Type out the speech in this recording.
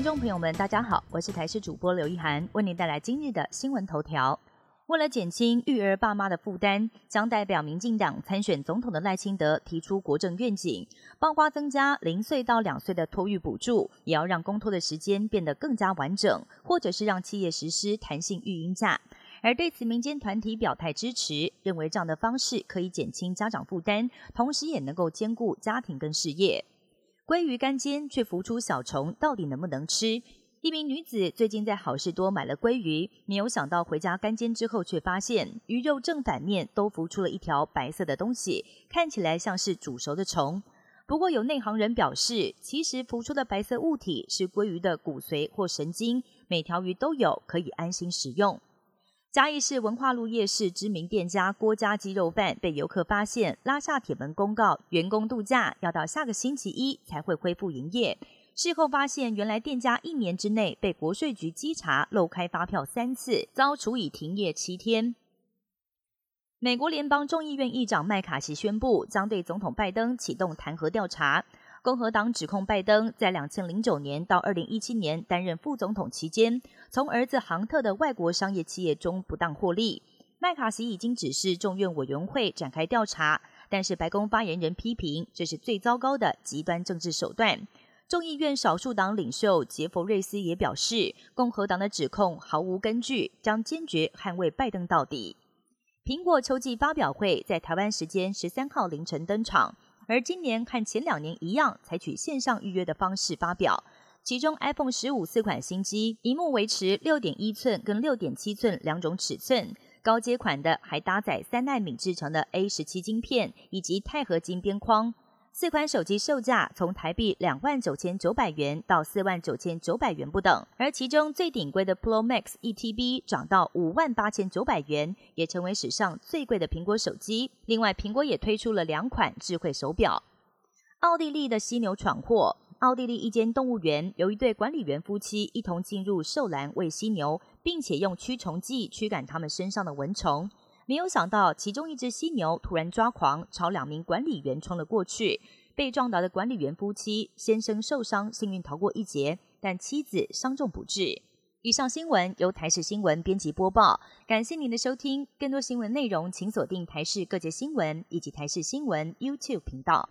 听众朋友们，大家好，我是台视主播刘一涵，为您带来今日的新闻头条。为了减轻育儿爸妈的负担，将代表民进党参选总统的赖清德提出国政愿景，包括增加零岁到两岁的托育补助，也要让公托的时间变得更加完整，或者是让企业实施弹性育婴假。而对此，民间团体表态支持，认为这样的方式可以减轻家长负担，同时也能够兼顾家庭跟事业。鲑鱼干煎却浮出小虫，到底能不能吃？一名女子最近在好事多买了鲑鱼，没有想到回家干煎之后，却发现鱼肉正反面都浮出了一条白色的东西，看起来像是煮熟的虫。不过有内行人表示，其实浮出的白色物体是鲑鱼的骨髓或神经，每条鱼都有，可以安心食用。嘉义市文化路夜市知名店家郭家鸡肉饭被游客发现，拉下铁门公告员工度假，要到下个星期一才会恢复营业。事后发现，原来店家一年之内被国税局稽查漏开发票三次，遭处以停业七天。美国联邦众议院议长麦卡锡宣布，将对总统拜登启动弹劾调查。共和党指控拜登在两千零九年到二零一七年担任副总统期间，从儿子杭特的外国商业企业中不当获利。麦卡锡已经指示众院委员会展开调查，但是白宫发言人批评这是最糟糕的极端政治手段。众议院少数党领袖杰弗瑞斯也表示，共和党的指控毫无根据，将坚决捍卫拜登到底。苹果秋季发表会在台湾时间十三号凌晨登场，而今年和前两年一样，采取线上预约的方式发表。其中，iPhone 十五四款新机，屏幕维持六点一寸跟六点七寸两种尺寸，高阶款的还搭载三纳米制成的 A 十七晶片以及钛合金边框。四款手机售价从台币两万九千九百元到四万九千九百元不等，而其中最顶贵的 Pro Max 一 TB 涨到五万八千九百元，也成为史上最贵的苹果手机。另外，苹果也推出了两款智慧手表。奥地利的犀牛闯祸，奥地利一间动物园由一对管理员夫妻一同进入兽栏喂犀牛，并且用驱虫剂驱赶它们身上的蚊虫。没有想到，其中一只犀牛突然抓狂，朝两名管理员冲了过去。被撞倒的管理员夫妻先生受伤，幸运逃过一劫，但妻子伤重不治。以上新闻由台视新闻编辑播报，感谢您的收听。更多新闻内容，请锁定台视各界新闻以及台视新闻 YouTube 频道。